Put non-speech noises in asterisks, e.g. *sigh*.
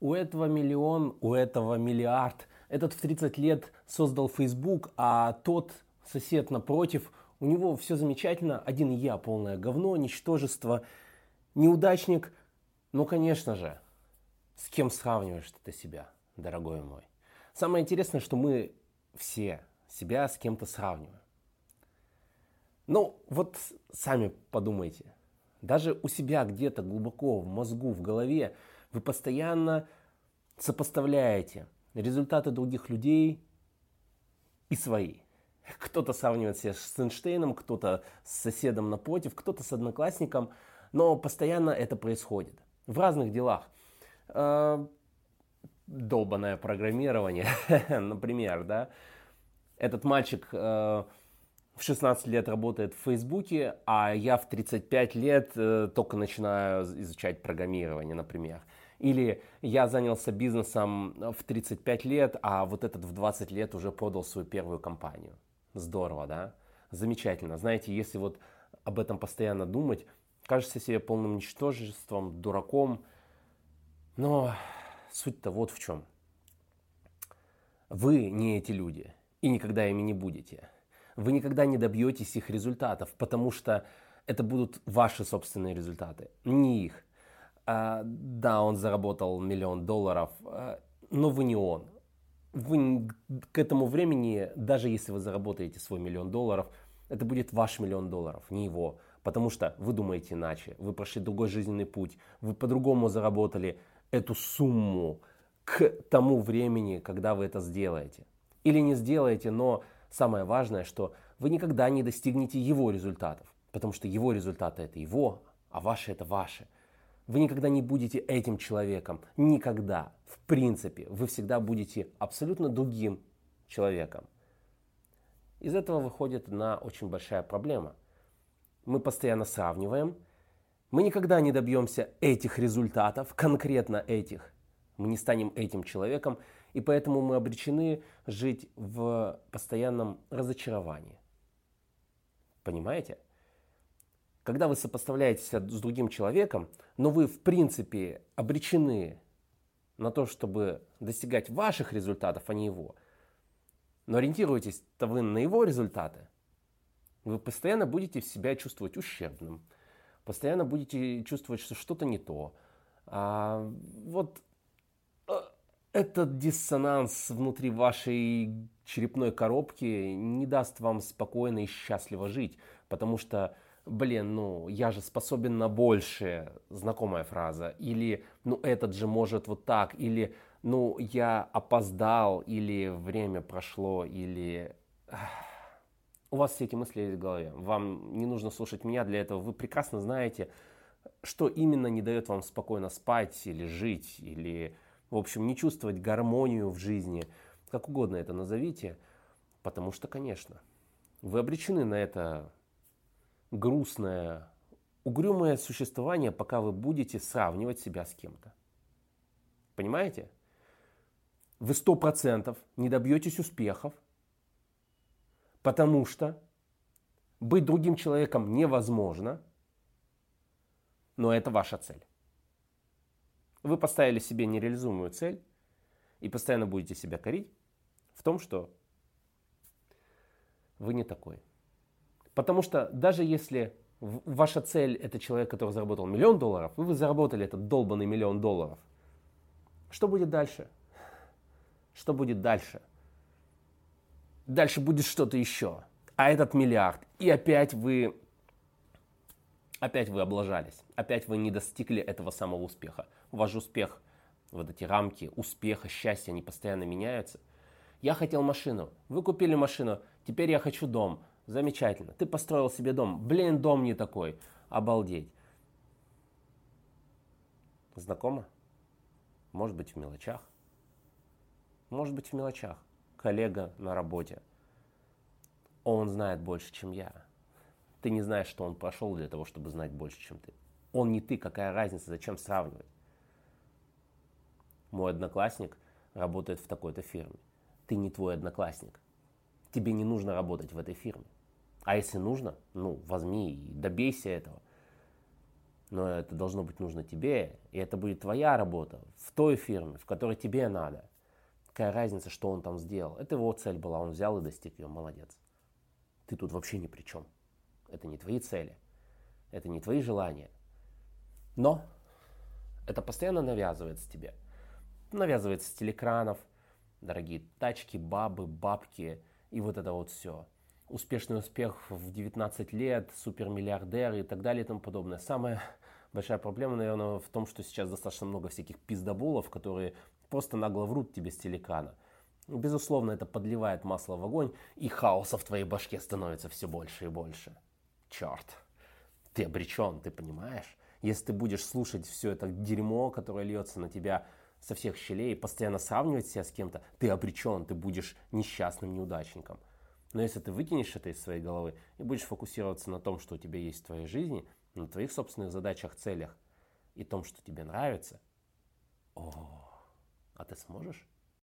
у этого миллион, у этого миллиард. Этот в 30 лет создал Facebook, а тот сосед напротив, у него все замечательно, один я, полное говно, ничтожество, неудачник. Ну, конечно же, с кем сравниваешь ты себя, дорогой мой? Самое интересное, что мы все себя с кем-то сравниваем. Ну, вот сами подумайте. Даже у себя где-то глубоко в мозгу, в голове вы постоянно сопоставляете результаты других людей и свои. Кто-то сравнивает себя с Эйнштейном, кто-то с соседом напротив, кто-то с одноклассником, но постоянно это происходит. В разных делах. Э, долбанное программирование, *laughs* например, да. Этот мальчик э, в 16 лет работает в Фейсбуке, а я в 35 лет э, только начинаю изучать программирование, например. Или я занялся бизнесом в 35 лет, а вот этот в 20 лет уже продал свою первую компанию. Здорово, да? Замечательно. Знаете, если вот об этом постоянно думать, кажется себе полным ничтожеством, дураком. Но суть-то вот в чем. Вы не эти люди и никогда ими не будете. Вы никогда не добьетесь их результатов, потому что это будут ваши собственные результаты, не их. А, да, он заработал миллион долларов, а, но вы не он. Вы к этому времени, даже если вы заработаете свой миллион долларов, это будет ваш миллион долларов, не его. Потому что вы думаете иначе, вы прошли другой жизненный путь, вы по-другому заработали эту сумму к тому времени, когда вы это сделаете. Или не сделаете, но самое важное, что вы никогда не достигнете его результатов. Потому что его результаты это его, а ваши это ваши. Вы никогда не будете этим человеком. Никогда. В принципе, вы всегда будете абсолютно другим человеком. Из этого выходит на очень большая проблема. Мы постоянно сравниваем. Мы никогда не добьемся этих результатов, конкретно этих. Мы не станем этим человеком, и поэтому мы обречены жить в постоянном разочаровании. Понимаете? Когда вы сопоставляете себя с другим человеком, но вы в принципе обречены на то, чтобы достигать ваших результатов, а не его, но ориентируетесь-то вы на его результаты, вы постоянно будете себя чувствовать ущербным, постоянно будете чувствовать, что что-то не то. А вот э, этот диссонанс внутри вашей черепной коробки не даст вам спокойно и счастливо жить, потому что блин, ну, я же способен на большее, знакомая фраза, или, ну, этот же может вот так, или, ну, я опоздал, или время прошло, или... У вас все эти мысли есть в голове. Вам не нужно слушать меня для этого. Вы прекрасно знаете, что именно не дает вам спокойно спать или жить, или, в общем, не чувствовать гармонию в жизни. Как угодно это назовите. Потому что, конечно, вы обречены на это грустное, угрюмое существование, пока вы будете сравнивать себя с кем-то. Понимаете? Вы сто процентов не добьетесь успехов, потому что быть другим человеком невозможно, но это ваша цель. Вы поставили себе нереализуемую цель и постоянно будете себя корить в том, что вы не такой. Потому что даже если ваша цель это человек, который заработал миллион долларов, и вы заработали этот долбанный миллион долларов, что будет дальше? Что будет дальше? Дальше будет что-то еще. А этот миллиард. И опять вы опять вы облажались, опять вы не достигли этого самого успеха. Ваш успех, вот эти рамки успеха, счастья, они постоянно меняются. Я хотел машину, вы купили машину, теперь я хочу дом. Замечательно. Ты построил себе дом. Блин, дом не такой. Обалдеть. Знакомо? Может быть в мелочах. Может быть в мелочах. Коллега на работе. Он знает больше, чем я. Ты не знаешь, что он прошел для того, чтобы знать больше, чем ты. Он не ты, какая разница, зачем сравнивать? Мой одноклассник работает в такой-то фирме. Ты не твой одноклассник. Тебе не нужно работать в этой фирме. А если нужно, ну, возьми и добейся этого. Но это должно быть нужно тебе, и это будет твоя работа в той фирме, в которой тебе надо. Какая разница, что он там сделал? Это его цель была, он взял и достиг ее, молодец. Ты тут вообще ни при чем. Это не твои цели, это не твои желания. Но это постоянно навязывается тебе. Навязывается с телекранов, дорогие тачки, бабы, бабки и вот это вот все. Успешный успех в 19 лет, супермиллиардер и так далее и тому подобное. Самая большая проблема, наверное, в том, что сейчас достаточно много всяких пиздобулов, которые просто нагло врут тебе с телекана. Безусловно, это подливает масло в огонь, и хаоса в твоей башке становится все больше и больше. Черт, ты обречен, ты понимаешь? Если ты будешь слушать все это дерьмо, которое льется на тебя со всех щелей, постоянно сравнивать себя с кем-то, ты обречен, ты будешь несчастным неудачником. Но если ты выкинешь это из своей головы и будешь фокусироваться на том, что у тебя есть в твоей жизни, на твоих собственных задачах, целях и том, что тебе нравится, о, а ты сможешь?